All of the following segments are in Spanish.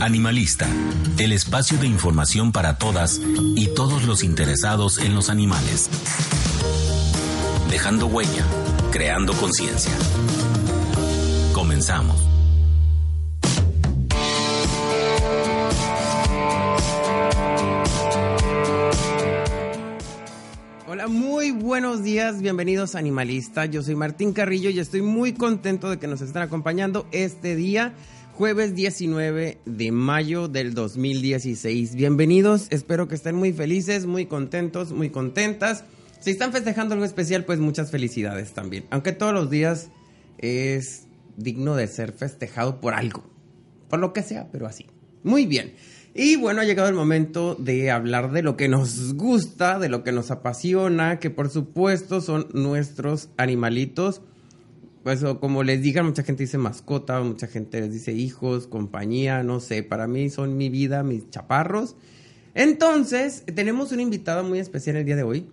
Animalista, el espacio de información para todas y todos los interesados en los animales. Dejando huella, creando conciencia. Comenzamos. Hola, muy buenos días, bienvenidos a Animalista. Yo soy Martín Carrillo y estoy muy contento de que nos estén acompañando este día jueves 19 de mayo del 2016. Bienvenidos, espero que estén muy felices, muy contentos, muy contentas. Si están festejando algo especial, pues muchas felicidades también. Aunque todos los días es digno de ser festejado por algo, por lo que sea, pero así. Muy bien. Y bueno, ha llegado el momento de hablar de lo que nos gusta, de lo que nos apasiona, que por supuesto son nuestros animalitos pues como les digan, mucha gente dice mascota, mucha gente les dice hijos, compañía, no sé, para mí son mi vida, mis chaparros. Entonces, tenemos una invitada muy especial el día de hoy,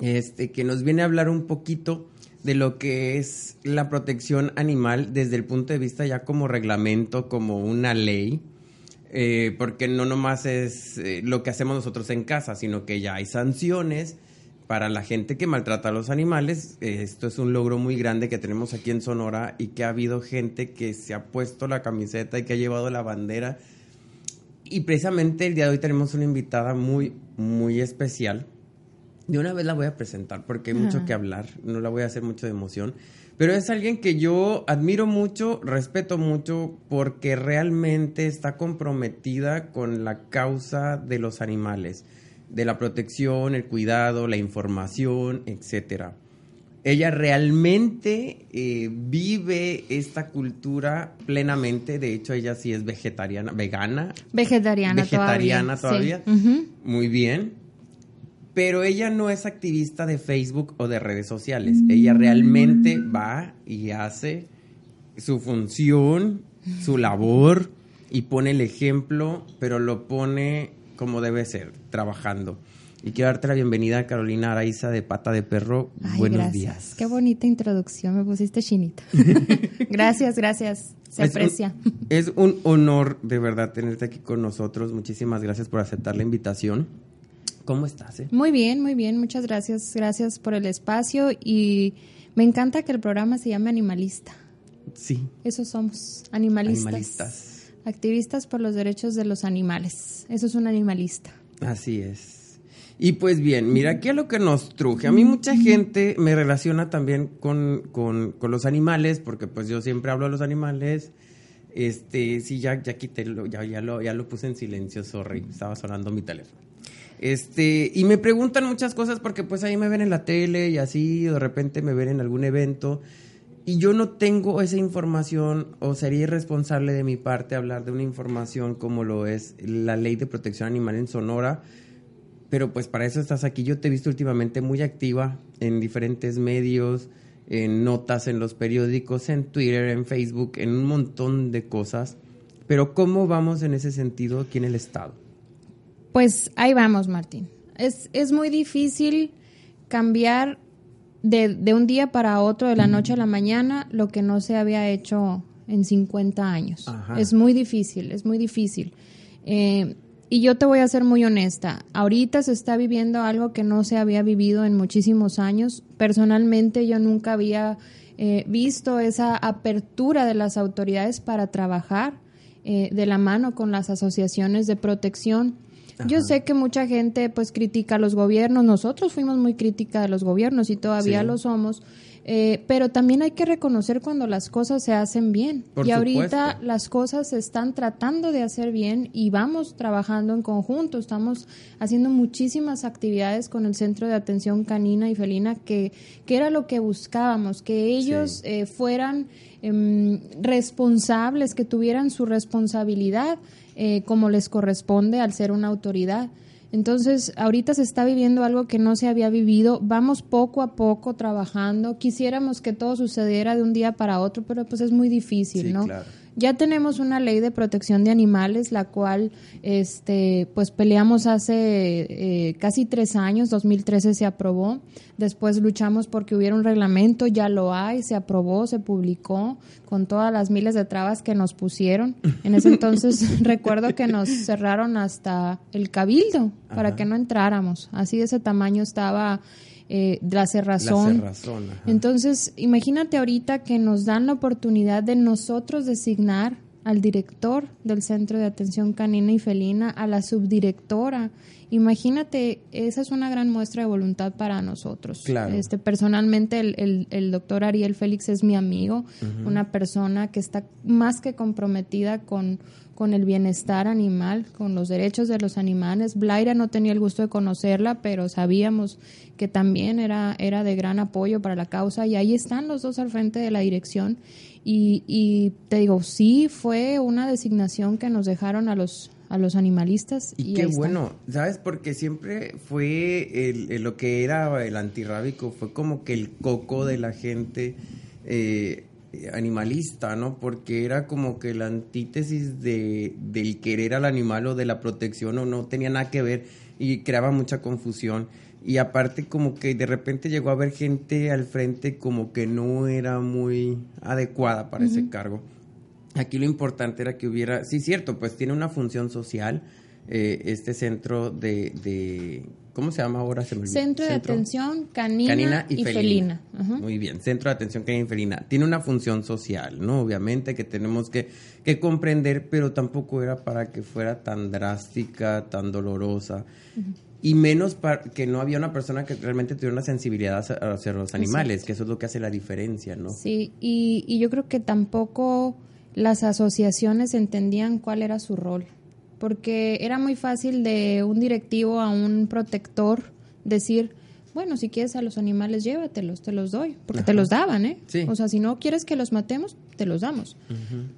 este, que nos viene a hablar un poquito de lo que es la protección animal desde el punto de vista ya como reglamento, como una ley, eh, porque no nomás es eh, lo que hacemos nosotros en casa, sino que ya hay sanciones para la gente que maltrata a los animales. esto es un logro muy grande que tenemos aquí en Sonora y que ha habido gente que se ha puesto la camiseta y que ha llevado la bandera. Y precisamente el día de hoy tenemos una invitada muy, muy especial. De una vez la voy a presentar porque hay mucho que hablar, no la voy a hacer mucho de emoción. Pero es alguien que yo admiro mucho, respeto mucho, porque realmente está comprometida con la causa de los animales de la protección, el cuidado, la información, etcétera. Ella realmente eh, vive esta cultura plenamente. De hecho, ella sí es vegetariana, vegana. Vegetariana, vegetariana todavía. Muy bien. Pero ella no es activista de Facebook o de redes sociales. Ella realmente va y hace su función, su labor y pone el ejemplo, pero lo pone como debe ser, trabajando. Y quiero darte la bienvenida a Carolina Araiza de Pata de Perro. Buenos días. Qué bonita introducción, me pusiste chinita. gracias, gracias. Se aprecia. es un honor de verdad tenerte aquí con nosotros. Muchísimas gracias por aceptar la invitación. ¿Cómo estás? Eh? Muy bien, muy bien. Muchas gracias. Gracias por el espacio y me encanta que el programa se llame Animalista. Sí. Eso somos, animalistas. Animalistas activistas por los derechos de los animales. Eso es un animalista. Así es. Y pues bien, mira, aquí a lo que nos truje. A mí mucha gente me relaciona también con, con, con, los animales, porque pues yo siempre hablo de los animales. Este, sí, ya, ya quité, ya, ya, lo, ya lo puse en silencio, sorry, estaba sonando mi teléfono. Este, y me preguntan muchas cosas porque pues ahí me ven en la tele y así, de repente me ven en algún evento y yo no tengo esa información o sería irresponsable de mi parte hablar de una información como lo es la ley de protección animal en Sonora, pero pues para eso estás aquí. Yo te he visto últimamente muy activa en diferentes medios, en notas en los periódicos, en Twitter, en Facebook, en un montón de cosas. Pero ¿cómo vamos en ese sentido aquí en el Estado? Pues ahí vamos, Martín. Es, es muy difícil cambiar de, un día para otro, de la noche a la mañana, lo que no se había hecho en 50 años. Es muy difícil, es muy difícil. Eh, y yo te voy a ser muy honesta, ahorita se está viviendo algo que no se había vivido en muchísimos años. Personalmente yo nunca había eh, visto esa apertura de las autoridades para trabajar eh, de la mano con las asociaciones de protección yo sé que mucha gente pues critica a los gobiernos, nosotros fuimos muy crítica de los gobiernos y todavía lo somos, Eh, pero también hay que reconocer cuando las cosas se hacen bien. y ahorita las cosas se están tratando de hacer bien y vamos trabajando en conjunto. Estamos haciendo muchísimas actividades con el Centro de Atención Canina y Felina, que, que era lo que buscábamos, que ellos eh, fueran em, responsables, que tuvieran su responsabilidad eh, como les corresponde al ser una autoridad. Entonces, ahorita se está viviendo algo que no se había vivido. Vamos poco a poco trabajando. Quisiéramos que todo sucediera de un día para otro, pero pues es muy difícil, ¿no? Claro. Ya tenemos una ley de protección de animales, la cual este, pues peleamos hace eh, casi tres años, 2013 se aprobó. Después luchamos porque hubiera un reglamento, ya lo hay, se aprobó, se publicó, con todas las miles de trabas que nos pusieron. En ese entonces recuerdo que nos cerraron hasta el cabildo para que no entráramos. Así de ese tamaño estaba eh, la cerrazón. Entonces, imagínate ahorita que nos dan la oportunidad de nosotros designar al director del Centro de Atención Canina y Felina, a la subdirectora. Imagínate, esa es una gran muestra de voluntad para nosotros. Este, personalmente, el, el, doctor Ariel Félix es mi amigo, una persona que está más que comprometida con con el bienestar animal, con los derechos de los animales. Blaira no tenía el gusto de conocerla, pero sabíamos que también era, era de gran apoyo para la causa y ahí están los dos al frente de la dirección. Y, y te digo, sí fue una designación que nos dejaron a los a los animalistas. Y, qué bueno, ¿sabes? Porque siempre fue el, lo que era el antirrábico, fue como que el coco de la gente. Eh, animalista, ¿no? Porque era como que la antítesis de, del querer al animal o de la protección o no tenía nada que ver y creaba mucha confusión. Y aparte como que de repente llegó a haber gente al frente como que no era muy adecuada para ese cargo. Aquí lo importante era que hubiera, sí, cierto, pues tiene una función social, eh, este centro de, de, ¿cómo se llama ahora? centro, de Atención Canina, y, Felina. Muy bien, Centro de Atención Canina y Felina. Tiene una función social, ¿no? Obviamente que tenemos que, que comprender, pero tampoco era para que fuera tan drástica, tan dolorosa. Y menos para que no había una persona que realmente tuviera una sensibilidad hacia los animales, que eso es lo que hace la diferencia, ¿no? Sí, y, y yo creo que tampoco las asociaciones entendían cuál era su rol porque era muy fácil de un directivo a un protector decir, bueno, si quieres a los animales, llévatelos, te los doy, porque te los daban, ¿eh? O sea, si no quieres que los matemos, te los damos.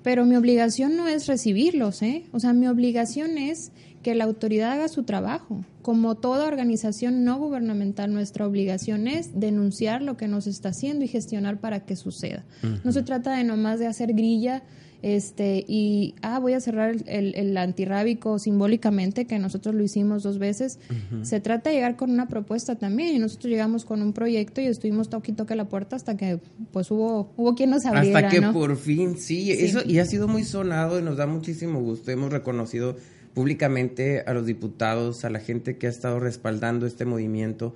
Pero mi obligación no es recibirlos, ¿eh? O sea, mi obligación es que la autoridad haga su trabajo. Como toda organización no gubernamental, nuestra obligación es denunciar lo que nos está haciendo y gestionar para que suceda. No se trata de nomás de hacer grilla este y ah voy a cerrar el, el, antirrábico simbólicamente que nosotros lo hicimos dos veces. Se trata de llegar con una propuesta también y nosotros llegamos con un proyecto y estuvimos toque y toque la puerta hasta que pues hubo hubo quien nos abriera hasta que por fin sí, eso y ha sido muy sonado y nos da muchísimo gusto. Hemos reconocido públicamente a los diputados a la gente que ha estado respaldando este movimiento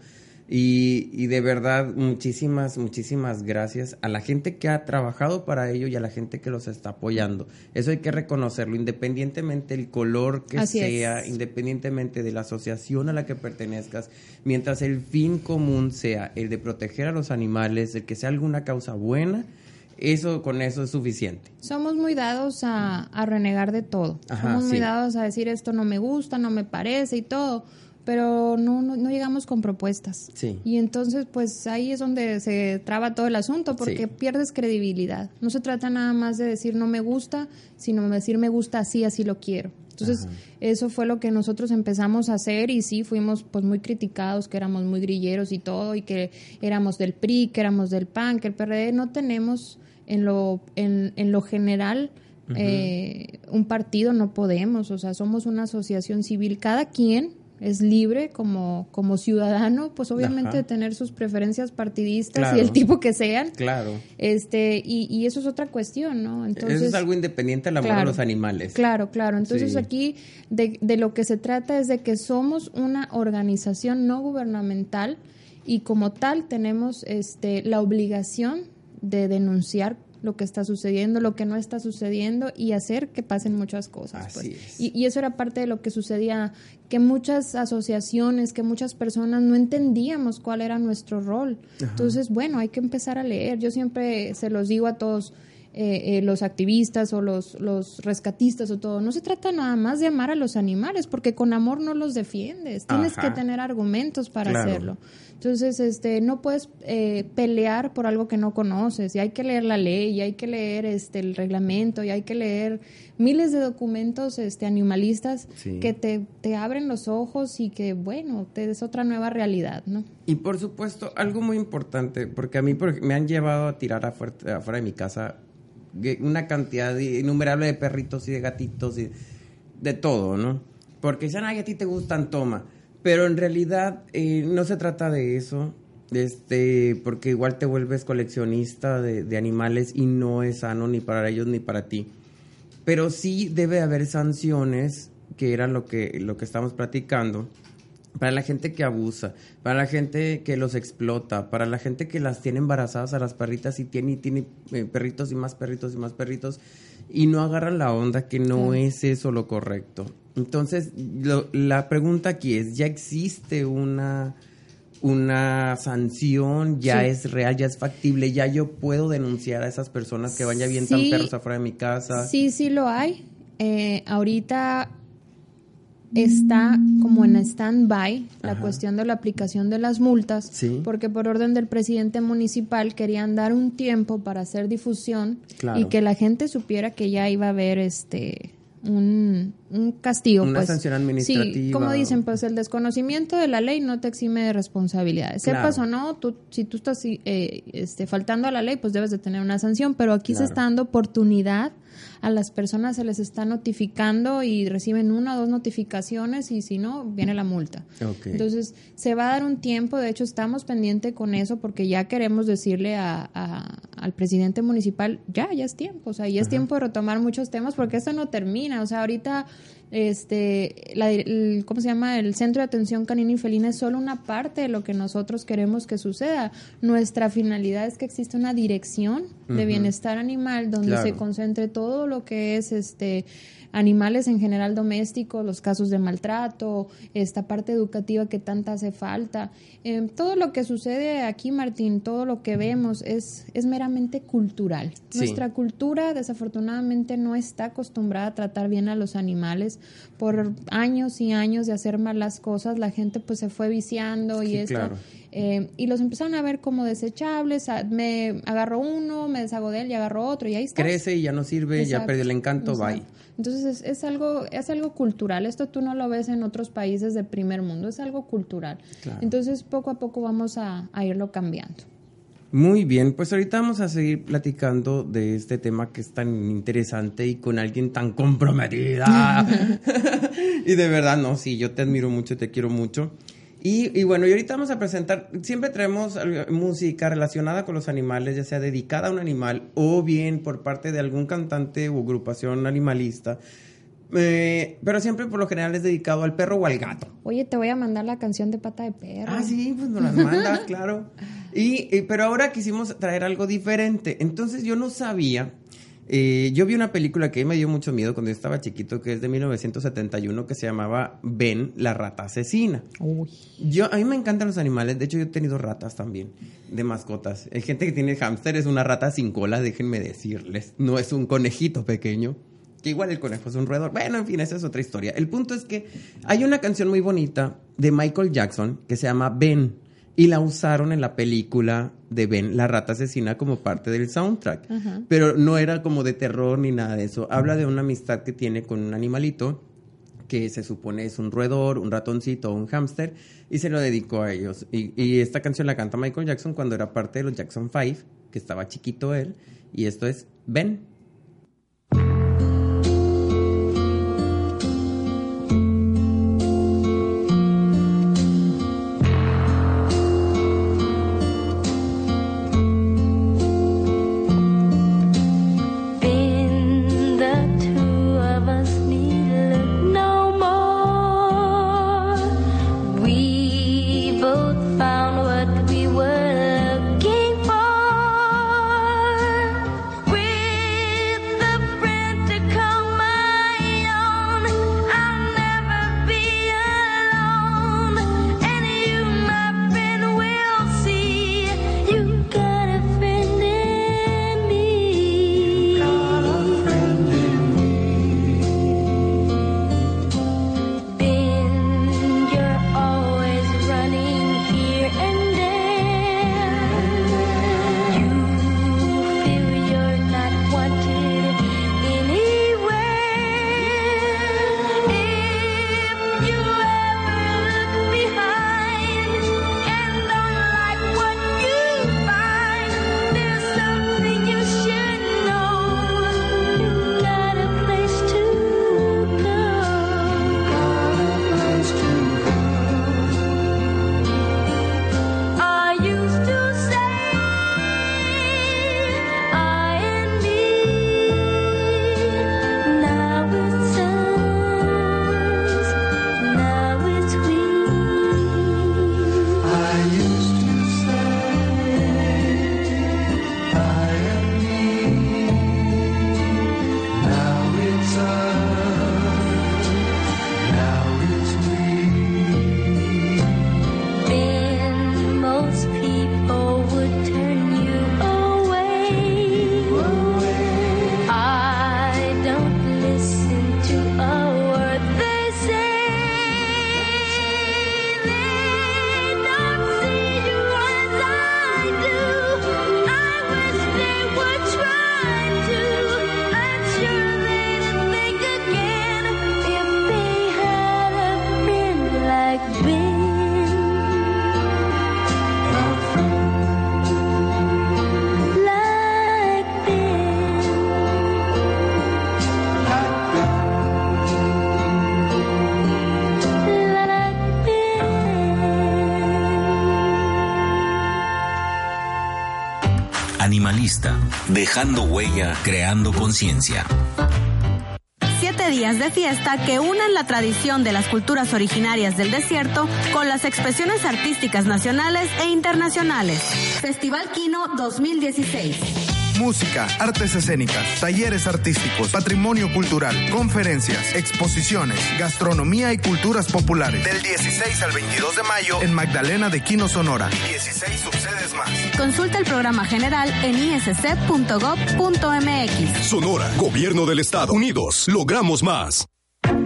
y, y, de verdad, muchísimas, muchísimas gracias a la gente que ha trabajado para ello y a la gente que los está apoyando. Eso hay que reconocerlo, independientemente del color que sea, independientemente de la asociación a la que pertenezcas, mientras el fin común sea el de proteger a los animales, el que sea alguna causa buena, eso con eso es suficiente. Somos muy dados a, a renegar de todo. Somos muy dados a decir esto no me gusta, no me parece y todo pero no, no, llegamos con propuestas. Sí. Y entonces, pues ahí es donde se traba todo el asunto, porque pierdes credibilidad. No se trata nada más de decir no me gusta, sino de decir me gusta así, así lo quiero. Entonces, eso fue lo que nosotros empezamos a hacer y sí, fuimos pues muy criticados, que éramos muy grilleros y todo, y que éramos del PRI, que éramos del PAN, que el PRD no tenemos en lo, en, en lo general eh, un partido, no podemos, o sea, somos una asociación civil, cada quien es libre como, como ciudadano, pues obviamente de tener sus preferencias partidistas y el tipo que sean. Claro. Este, y, y, eso es otra cuestión, ¿no? Entonces, eso es algo independiente al amor a los animales. Claro, claro. Entonces aquí de, de lo que se trata es de que somos una organización no gubernamental y como tal tenemos este, la obligación de denunciar lo que está sucediendo, lo que no está sucediendo y hacer que pasen muchas cosas. Pues. Y, y, eso era parte de lo que sucedía, que muchas asociaciones, que muchas personas no entendíamos cuál era nuestro rol. Entonces, bueno, hay que empezar a leer. Yo siempre se los digo a todos, eh, eh, los activistas o los, los rescatistas o todo. No se trata nada más de amar a los animales, porque con amor no los defiendes. Tienes que tener argumentos para hacerlo. Entonces, este, no puedes eh, pelear por algo que no conoces. Y hay que leer la ley, y hay que leer este, el reglamento, y hay que leer miles de documentos este, animalistas que te, te, abren los ojos y que, bueno, te des otra nueva realidad, ¿no? Y por supuesto, algo muy importante, porque a mí me han llevado a tirar afuera, afuera de mi casa una cantidad innumerable de perritos y de gatitos y de todo, ¿no? Porque dicen, ay, a ti te gustan, toma. Pero en realidad eh, no se trata de eso, este, porque igual te vuelves coleccionista de, animales y no es sano ni para ellos ni para ti. Pero sí debe haber sanciones, que era lo que, lo que estamos platicando, para la gente que abusa, para la gente que los explota, para la gente que las tiene embarazadas a las perritas y tiene, y tiene eh, perritos y más perritos y más perritos y no agarran la onda que no es eso lo correcto. Entonces, la pregunta aquí es, ¿ya existe una, una sanción? ¿Ya es real? ¿Ya es factible? ¿Ya yo puedo denunciar a esas personas que van y avientan perros afuera de mi casa? Sí, sí lo hay. Eh, ahorita está como en stand-by la cuestión de la aplicación de las multas, porque por orden del presidente municipal querían dar un tiempo para hacer difusión y que la gente supiera que ya iba a haber este un, castigo. Una pues. sanción administrativa. Sí, como dicen, pues el desconocimiento de la ley no te exime de responsabilidades. Sepas o no, tú, si tú estás eh, este, faltando a la ley, pues debes de tener una sanción, pero aquí se está dando oportunidad a las personas se les está notificando y reciben una o dos notificaciones y si no, viene la multa. Entonces, se va a dar un tiempo, de hecho estamos pendientes con eso porque ya queremos decirle a, al presidente municipal, ya, ya es tiempo, o sea, ya es tiempo de retomar muchos temas porque esto no termina, o sea, ahorita este, la, el, ¿cómo se llama? El centro de atención canina y felina es solo una parte de lo que nosotros queremos que suceda. Nuestra finalidad es que exista una dirección de bienestar animal donde se concentre todo lo que es este animales en general domésticos, los casos de maltrato, esta parte educativa que tanta hace falta. Eh, todo lo que sucede aquí, Martín, todo lo que vemos es, es meramente cultural. Nuestra cultura desafortunadamente no está acostumbrada a tratar bien a los animales. Por años y años de hacer malas cosas, la gente pues se fue viciando y esto. Eh, y los empezaron a ver como desechables. Me agarro uno, me deshago de él y agarro otro y ahí está. Crece y ya no sirve, ya perdió el encanto, bye. Entonces es, algo, es algo cultural. Esto tú no lo ves en otros países de primer mundo, es algo cultural. Entonces poco a poco vamos a, irlo cambiando. Muy bien, pues ahorita vamos a seguir platicando de este tema que es tan interesante y con alguien tan comprometida. y de verdad, no, sí, yo te admiro mucho, te quiero mucho. Y, bueno, y ahorita vamos a presentar, siempre traemos música relacionada con los animales, ya sea dedicada a un animal o bien por parte de algún cantante o agrupación animalista. Eh, pero siempre por lo general es dedicado al perro o al gato. Oye, te voy a mandar la canción de pata de perro. Ah, sí, pues nos las mandas, claro. y, pero ahora quisimos traer algo diferente. Entonces yo no sabía eh, yo vi una película que me dio mucho miedo cuando yo estaba chiquito, que es de 1971, que se llamaba Ben, la rata asesina. Yo, a mí me encantan los animales, de hecho yo he tenido ratas también, de mascotas. Hay gente que tiene hámster, es una rata sin cola, déjenme decirles. No es un conejito pequeño, que igual el conejo es un roedor. Bueno, en fin, esa es otra historia. El punto es que hay una canción muy bonita de Michael Jackson que se llama Ben y la usaron en la película de Ben, la rata asesina, como parte del soundtrack. Pero no era como de terror ni nada de eso. Habla de una amistad que tiene con un animalito que se supone es un roedor, un ratoncito o un hámster, y se lo dedicó a ellos. Y, y, esta canción la canta Michael Jackson cuando era parte de los Jackson Five, que estaba chiquito él, y esto es Ben. Dejando huella, creando conciencia. Siete días de fiesta que unen la tradición de las culturas originarias del desierto con las expresiones artísticas nacionales e internacionales. Festival Quino 2016 música, artes escénicas, talleres artísticos, patrimonio cultural, conferencias, exposiciones, gastronomía y culturas populares. Del 16 al 22 de mayo en Magdalena de Quino, Sonora. 16 subsedes más. Consulta el programa general en isc.gov.mx. Sonora, Gobierno del Estado. Unidos, logramos más.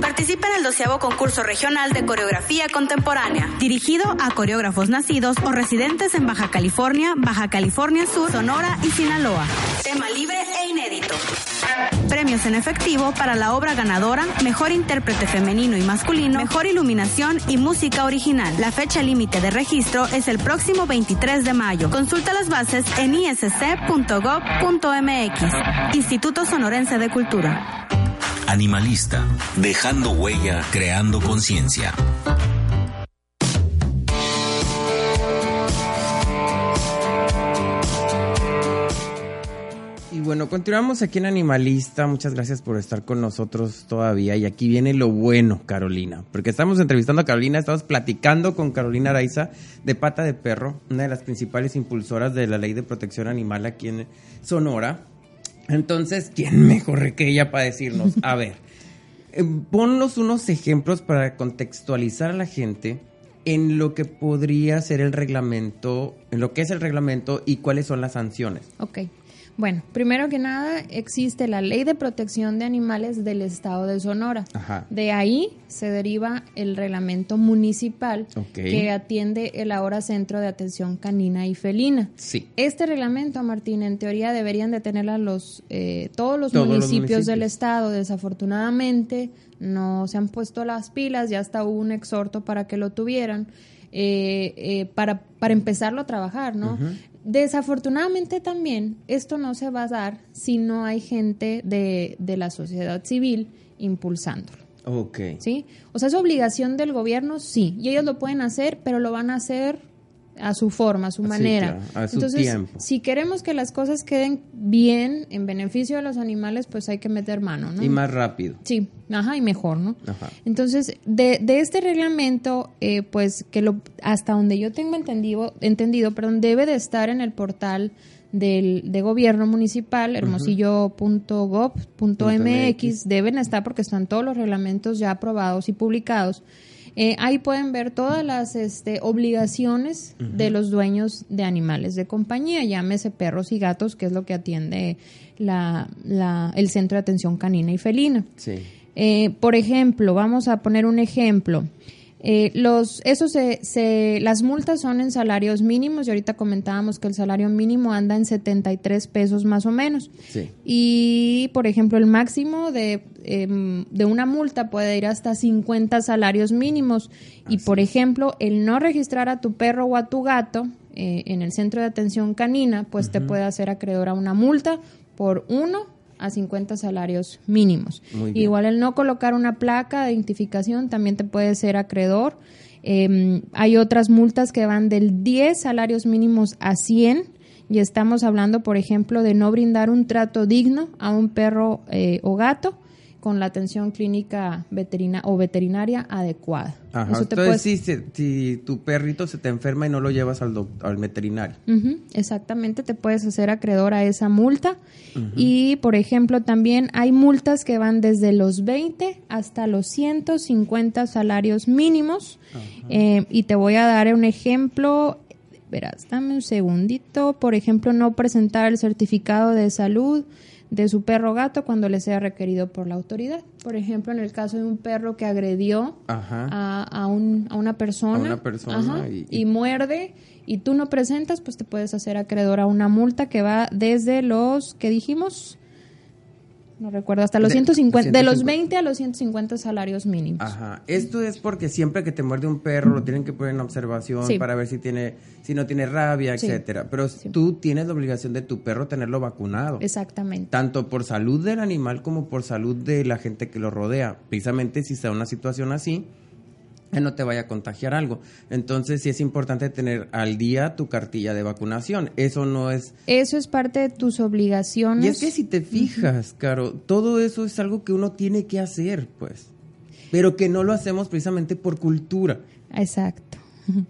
Participa en el doceavo concurso regional de coreografía contemporánea, dirigido a coreógrafos nacidos o residentes en Baja California, Baja California Sur, Sonora y Sinaloa. Tema libre e inédito. Premios en efectivo para la obra ganadora, mejor intérprete femenino y masculino, mejor iluminación y música original. La fecha límite de registro es el próximo 23 de mayo. Consulta las bases en isc.gov.mx. Instituto Sonorense de Cultura. Animalista, dejando huella, creando conciencia. Y bueno, continuamos aquí en Animalista. Muchas gracias por estar con nosotros todavía. Y aquí viene lo bueno, Carolina. Porque estamos entrevistando a Carolina, estamos platicando con Carolina Araiza de Pata de Perro, una de las principales impulsoras de la ley de protección animal aquí en Sonora. Entonces, ¿quién mejor que ella para decirnos? A ver, eh, ponnos unos ejemplos para contextualizar a la gente en lo que podría ser el reglamento, en lo que es el reglamento y cuáles son las sanciones. Ok. Bueno, primero que nada existe la Ley de Protección de Animales del Estado de Sonora. De ahí se deriva el reglamento municipal que atiende el ahora Centro de Atención Canina y Felina. Sí. Este reglamento, Martín, en teoría deberían de tenerla los, eh, todos, los, municipios del Estado. Desafortunadamente no se han puesto las pilas, ya hasta hubo un exhorto para que lo tuvieran. Eh, eh, para, para empezarlo a trabajar, ¿no? Desafortunadamente también esto no se va a dar si no hay gente de, de la sociedad civil impulsándolo. Ok. ¿Sí? O sea, es obligación del gobierno, sí. Y ellos lo pueden hacer, pero lo van a hacer a su forma, a su manera. a su Entonces, tiempo. si queremos que las cosas queden bien, en beneficio de los animales, pues hay que meter mano, ¿no? Y más rápido. Sí, ajá, y mejor, ¿no? Ajá. Entonces, de, de este reglamento, eh, pues que lo, hasta donde yo tengo entendido, entendido, perdón, debe de estar en el portal del, de gobierno municipal, hermosillo.gov.mx, deben estar porque están todos los reglamentos ya aprobados y publicados. Eh, ahí pueden ver todas las este, obligaciones de los dueños de animales de compañía, llámese perros y gatos, que es lo que atiende la, la, el Centro de Atención Canina y Felina. Sí. Eh, por ejemplo, vamos a poner un ejemplo. Eh, los, eso se, se, las multas son en salarios mínimos y ahorita comentábamos que el salario mínimo anda en 73 pesos más o menos. Sí. Y, por ejemplo, el máximo de, eh, de una multa puede ir hasta 50 salarios mínimos. Y, por ejemplo, el no registrar a tu perro o a tu gato eh, en el centro de atención canina, pues te puede hacer acreedor a una multa por uno a 50 salarios mínimos. Igual el no colocar una placa de identificación también te puede ser acreedor. Eh, hay otras multas que van del 10 salarios mínimos a 100 y estamos hablando, por ejemplo, de no brindar un trato digno a un perro eh, o gato con la atención clínica veterina o veterinaria adecuada. Ajá. Eso te Entonces, si, tu perrito se te enferma y no lo llevas al, doc- al veterinario. Exactamente, te puedes hacer acreedor a esa multa. Y, por ejemplo, también hay multas que van desde los 20 hasta los 150 salarios mínimos. Eh, y te voy a dar un ejemplo. Verás, dame un segundito. Por ejemplo, no presentar el certificado de salud de su perro o gato cuando le sea requerido por la autoridad. Por ejemplo, en el caso de un perro que agredió a, a un- a una persona, A una persona Ajá, y- y, muerde y tú no presentas, pues te puedes hacer acreedor a una multa que va desde los, ¿qué dijimos? No recuerdo, hasta los De- 150, de los 150. 20 a los 150 salarios mínimos. Ajá. Esto es porque siempre que te muerde un perro lo tienen que poner en observación Sí. para ver si tiene, si no tiene rabia, Sí. etcétera. Pero tú tienes la obligación de tu perro tenerlo vacunado. Exactamente. Tanto por salud del animal como por salud de la gente que lo rodea. Precisamente si está en una situación así, que no te vaya a contagiar algo. Entonces sí es importante tener al día tu cartilla de vacunación. Eso no es... Eso es parte de tus obligaciones. Y es que si te fijas, Caro, todo eso es algo que uno tiene que hacer, pues. Pero que no lo hacemos precisamente por cultura. Exacto.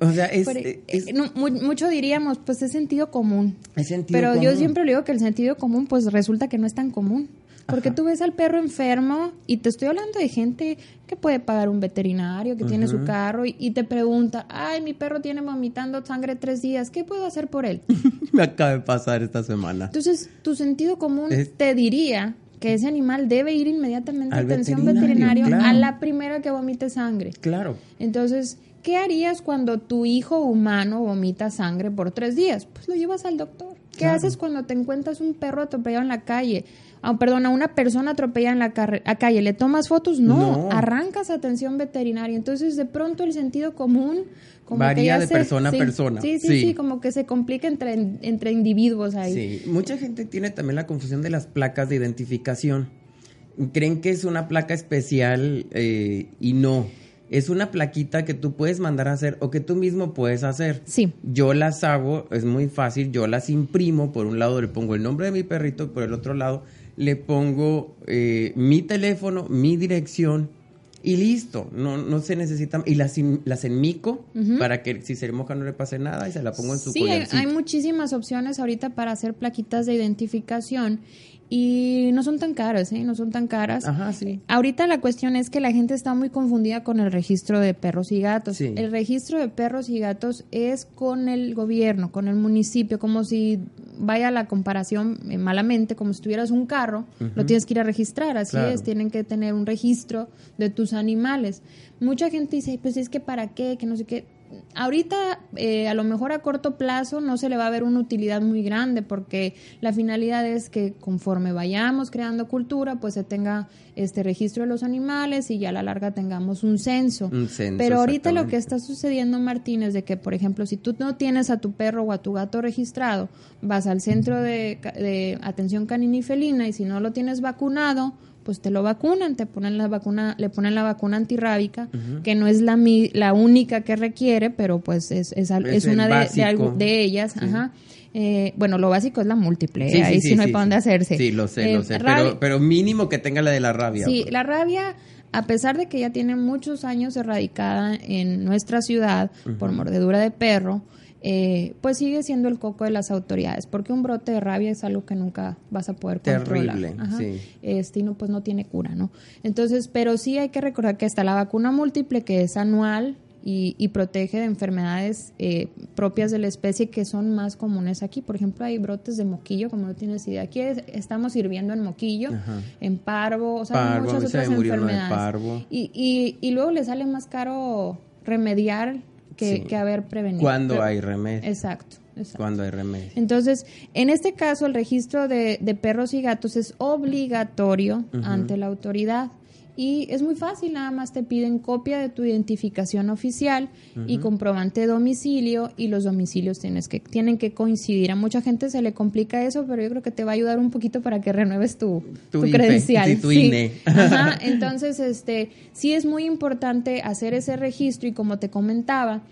O sea, es... Pero, es- eh, no, mu- mucho diríamos, pues es sentido común. es sentido Pero yo común. siempre le digo que el sentido común, pues resulta que no es tan común. Porque Ajá. tú ves al perro enfermo y te estoy hablando de gente que puede pagar un veterinario, que tiene su carro y, y te pregunta, ay, mi perro tiene vomitando sangre tres días, ¿qué puedo hacer por él? Me acaba de pasar esta semana. Entonces, tu sentido común Es- te diría que ese animal debe ir inmediatamente a atención veterinario, veterinaria claro. a la primera que vomite sangre. Claro. Entonces, ¿qué harías cuando tu hijo humano vomita sangre por tres días? Pues lo llevas al doctor. ¿Qué Claro. haces cuando te encuentras un perro atropellado en la calle? Ah, perdón, a una persona atropellada en la a calle. ¿Le tomas fotos? No, No. arrancas a atención veterinaria. Entonces, de pronto el sentido común... Como Varía de se- persona a sí, persona. Sí, sí, Sí. sí, como que se complica entre, entre individuos ahí. Sí, mucha gente tiene también la confusión de las placas de identificación. Creen que es una placa especial eh, y no. Es una plaquita que tú puedes mandar a hacer o que tú mismo puedes hacer. Sí. Yo las hago, es muy fácil, yo las imprimo, por un lado le pongo el nombre de mi perrito, por el otro lado le pongo eh, mi teléfono, mi dirección y listo, no, no se necesita, y las, las enmico para que si se moja no le pase nada y se la pongo en su Sí, hay muchísimas opciones ahorita para hacer plaquitas de identificación y no son tan caras, ¿eh? No son tan caras. Ajá, sí. Ahorita la cuestión es que la gente está muy confundida con el registro de perros y gatos. Sí. El registro de perros y gatos es con el gobierno, con el municipio, como si vaya la comparación eh, malamente, como si tuvieras un carro, lo tienes que ir a registrar, así Claro. es, tienen que tener un registro de tus animales. Mucha gente dice, pues es que para qué, que no sé qué. Ahorita, eh, a lo mejor a corto plazo, no se le va a ver una utilidad muy grande porque la finalidad es que conforme vayamos creando cultura, pues se tenga este registro de los animales y ya a la larga tengamos un censo. Un censo, Pero ahorita lo que está sucediendo, Martín, es de que, por ejemplo, si tú no tienes a tu perro o a tu gato registrado, vas al centro de, atención canina y felina y si no lo tienes vacunado, pues te lo vacunan, te ponen la vacuna, le ponen la vacuna antirrábica, que no es la mi- la única que requiere, pero pues es, es, al- Es es una de, de, de ellas, ajá. Eh, bueno, lo básico es la múltiple, Sí, ahí sí, sí no hay sí, para dónde hacerse. Sí, lo sé, Eh, lo sé. Pero, pero mínimo que tenga la de la rabia. Sí, pues. la rabia, a pesar de que ya tiene muchos años erradicada en nuestra ciudad por mordedura de perro, eh, pues sigue siendo el coco de las autoridades, porque un brote de rabia es algo que nunca vas a poder controlar. Terrible, Ajá. sí. Este, y no, pues no tiene cura, ¿no? Entonces, pero sí hay que recordar que está la vacuna múltiple, que es anual, y, y protege de enfermedades eh, propias de la especie que son más comunes aquí. Por ejemplo, hay brotes de moquillo, como no tienes idea. Aquí es- estamos sirviendo en moquillo, en parvo, o sea, hay Parvo, a muchas otras enfermedades. parvo. Y, y, y luego le sale más caro remediar que, Sí. que haber prevenido. Cuando Pero- hay remedio. Exacto, exacto. Cuando hay remedio. Entonces, en este caso, el registro de, de perros y gatos es obligatorio ante la autoridad. Y es muy fácil, nada más te piden copia de tu identificación oficial y comprobante de domicilio y los domicilios tienes que, tienen que coincidir. A mucha gente se le complica eso, pero yo creo que te va a ayudar un poquito para que renueves tu, Tu credencial. sí, tu INE. Ajá, entonces, este, sí es muy importante hacer ese registro y como te comentaba,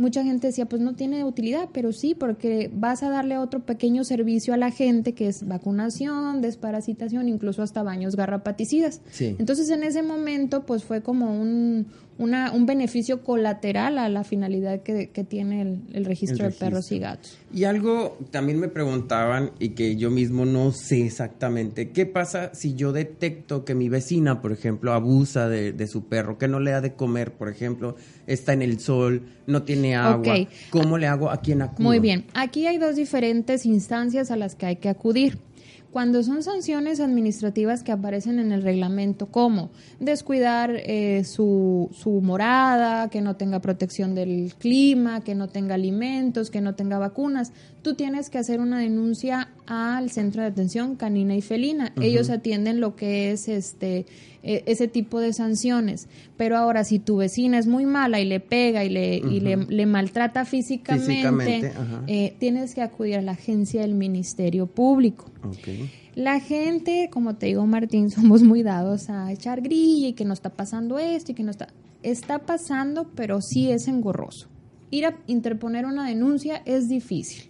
mucha gente decía, pues no tiene utilidad, pero sí, porque vas a darle otro pequeño servicio a la gente que es vacunación, desparasitación, incluso hasta baños garrapaticidas. Sí. Entonces, en ese momento, pues fue como un, una, un beneficio colateral a la finalidad que, que tiene el, el registro El de perros y gatos. Y algo también me preguntaban y que yo mismo no sé exactamente, ¿qué pasa si yo detecto que mi vecina, por ejemplo, abusa de, de su perro, que no le da de comer, por ejemplo, está en el sol, no tiene agua? ¿Cómo le hago? ¿A quién acudo? Muy bien. Aquí hay dos diferentes instancias a las que hay que acudir. Cuando son sanciones administrativas que aparecen en el reglamento, como descuidar eh, su, su morada, que no tenga protección del clima, que no tenga alimentos, que no tenga vacunas, tú tienes que hacer una denuncia al centro de atención canina y felina. Ellos atienden lo que es este e, ese tipo de sanciones. Pero ahora, si tu vecina es muy mala y le pega y le, y le, maltrata físicamente, eh, tienes que acudir a la agencia del Ministerio Público. La gente, como te digo, Martín, somos muy dados a echar grilla y que no está pasando esto y que no está. Está pasando, pero sí es engorroso. Ir a interponer una denuncia es difícil.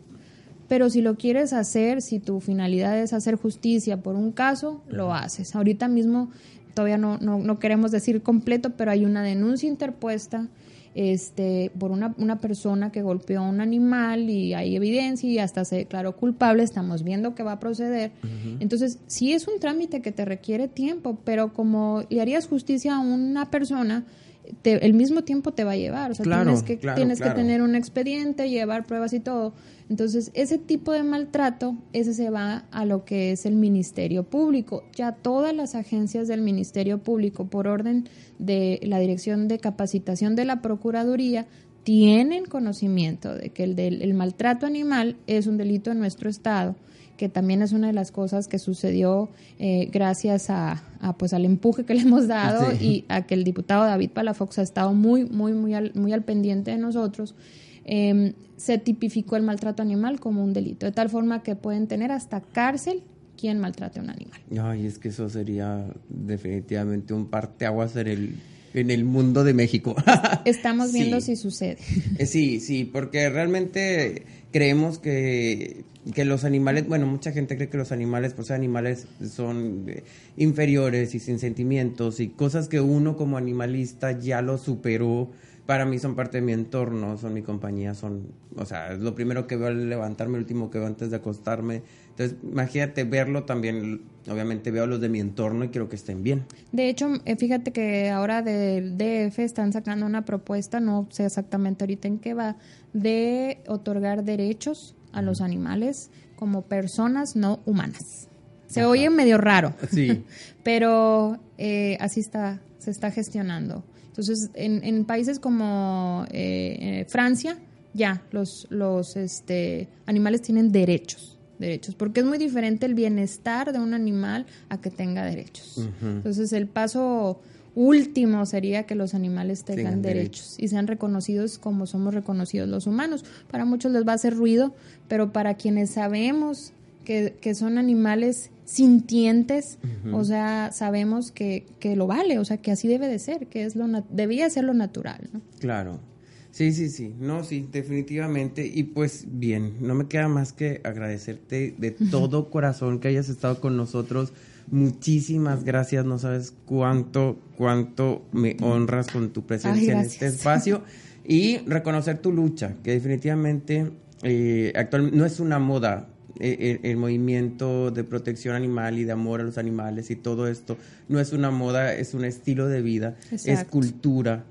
Pero si lo quieres hacer, si tu finalidad es hacer justicia por un caso, lo haces. Ahorita mismo todavía no, no, queremos decir completo, pero hay una denuncia interpuesta este, por una, una, persona que golpeó a un animal y hay evidencia y hasta se declaró culpable, estamos viendo que va a proceder. Entonces, sí es un trámite que te requiere tiempo, pero como le harías justicia a una persona, el mismo tiempo te va a llevar. O sea, tienes, que, tienes que tener un expediente, llevar pruebas y todo. Entonces, ese tipo de maltrato, ese se va a lo que es el Ministerio Público. Ya todas las agencias del Ministerio Público, por orden de la Dirección de Capacitación de la Procuraduría, tienen conocimiento de que el, del, el maltrato animal es un delito en nuestro Estado que también es una de las cosas que sucedió eh, gracias a, pues al empuje que le hemos dado y a que el diputado David Palafox ha estado muy muy muy al, muy al pendiente de nosotros em, se tipificó el maltrato animal como un delito de tal forma que pueden tener hasta cárcel quien maltrate a un animal. Ay, es que eso sería definitivamente un parteaguas en el en el mundo de México. Estamos viendo si sucede. Eh, sí, sí, porque realmente creemos que, que, los animales, bueno, mucha gente cree que los animales, pues animales son eh, inferiores y sin sentimientos y cosas que uno como animalista ya lo superó. Para mí son parte de mi entorno, son mi compañía, son, o sea, es lo primero que veo al levantarme, el último que veo antes de acostarme. Entonces, imagínate verlo también, obviamente veo los de mi entorno y quiero que estén bien. De hecho, eh, fíjate que ahora del DF están sacando una propuesta, no sé exactamente ahorita en qué va, de otorgar derechos a los animales como personas no humanas. Se oye medio raro, sí. pero eh, así está, se está gestionando. Entonces, en, en países como eh, Francia, ya los, los este, animales tienen derechos derechos, porque es muy diferente el bienestar de un animal a que tenga derechos. Entonces, el paso último sería que los animales tengan derechos y sean reconocidos como somos reconocidos los humanos. Para muchos les va a hacer ruido, pero para quienes sabemos que, que son animales sintientes, o sea, sabemos que, que, lo vale, o sea, que así debe de ser, que es lo debía ser lo natural, ¿no? Claro. Sí, sí, sí, no, sí, definitivamente. Y pues bien, no me queda más que agradecerte de todo corazón que hayas estado con nosotros. Muchísimas gracias, no sabes cuánto, cuánto me honras con tu presencia en este espacio. Y reconocer tu lucha, que definitivamente eh, actualmente no es una moda, eh, el, movimiento de protección animal y de amor a los animales y todo esto no es una moda, es un estilo de vida, es cultura,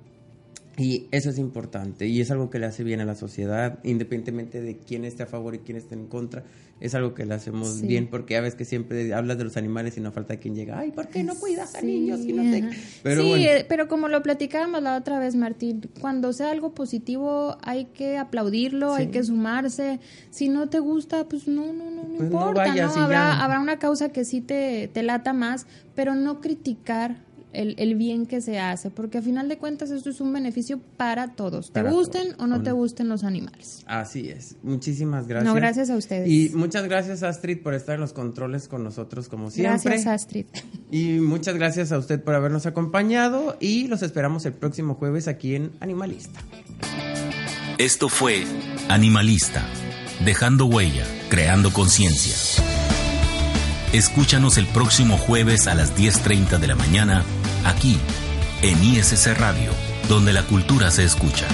y eso es importante y es algo que le hace bien a la sociedad, independientemente de quién esté a favor y quién esté en contra. Es algo que le hacemos bien porque a veces que siempre hablas de los animales y no falta quien llega, ay, ¿por qué no cuidas a niños? Y no pero sí, eh, pero como lo platicábamos la otra vez, Martín, cuando sea algo positivo hay que aplaudirlo, hay que sumarse. Si no te gusta, pues no, no, no, no pues importa. No habrá, habrá una causa que sí te, te lata más, pero no criticar el, el, bien que se hace, porque a final de cuentas esto es un beneficio para todos, te gusten o no te gusten los animales. Así es, muchísimas gracias. No, gracias a ustedes. Y muchas gracias Astrid por estar en los controles con nosotros como siempre. Gracias Astrid. Y muchas gracias a usted por habernos acompañado y los esperamos el próximo jueves aquí en Animalista. Esto fue Animalista, dejando huella, creando conciencia. Escúchanos el próximo jueves a las 10.30 de la mañana aquí en ISC Radio, donde la cultura se escucha.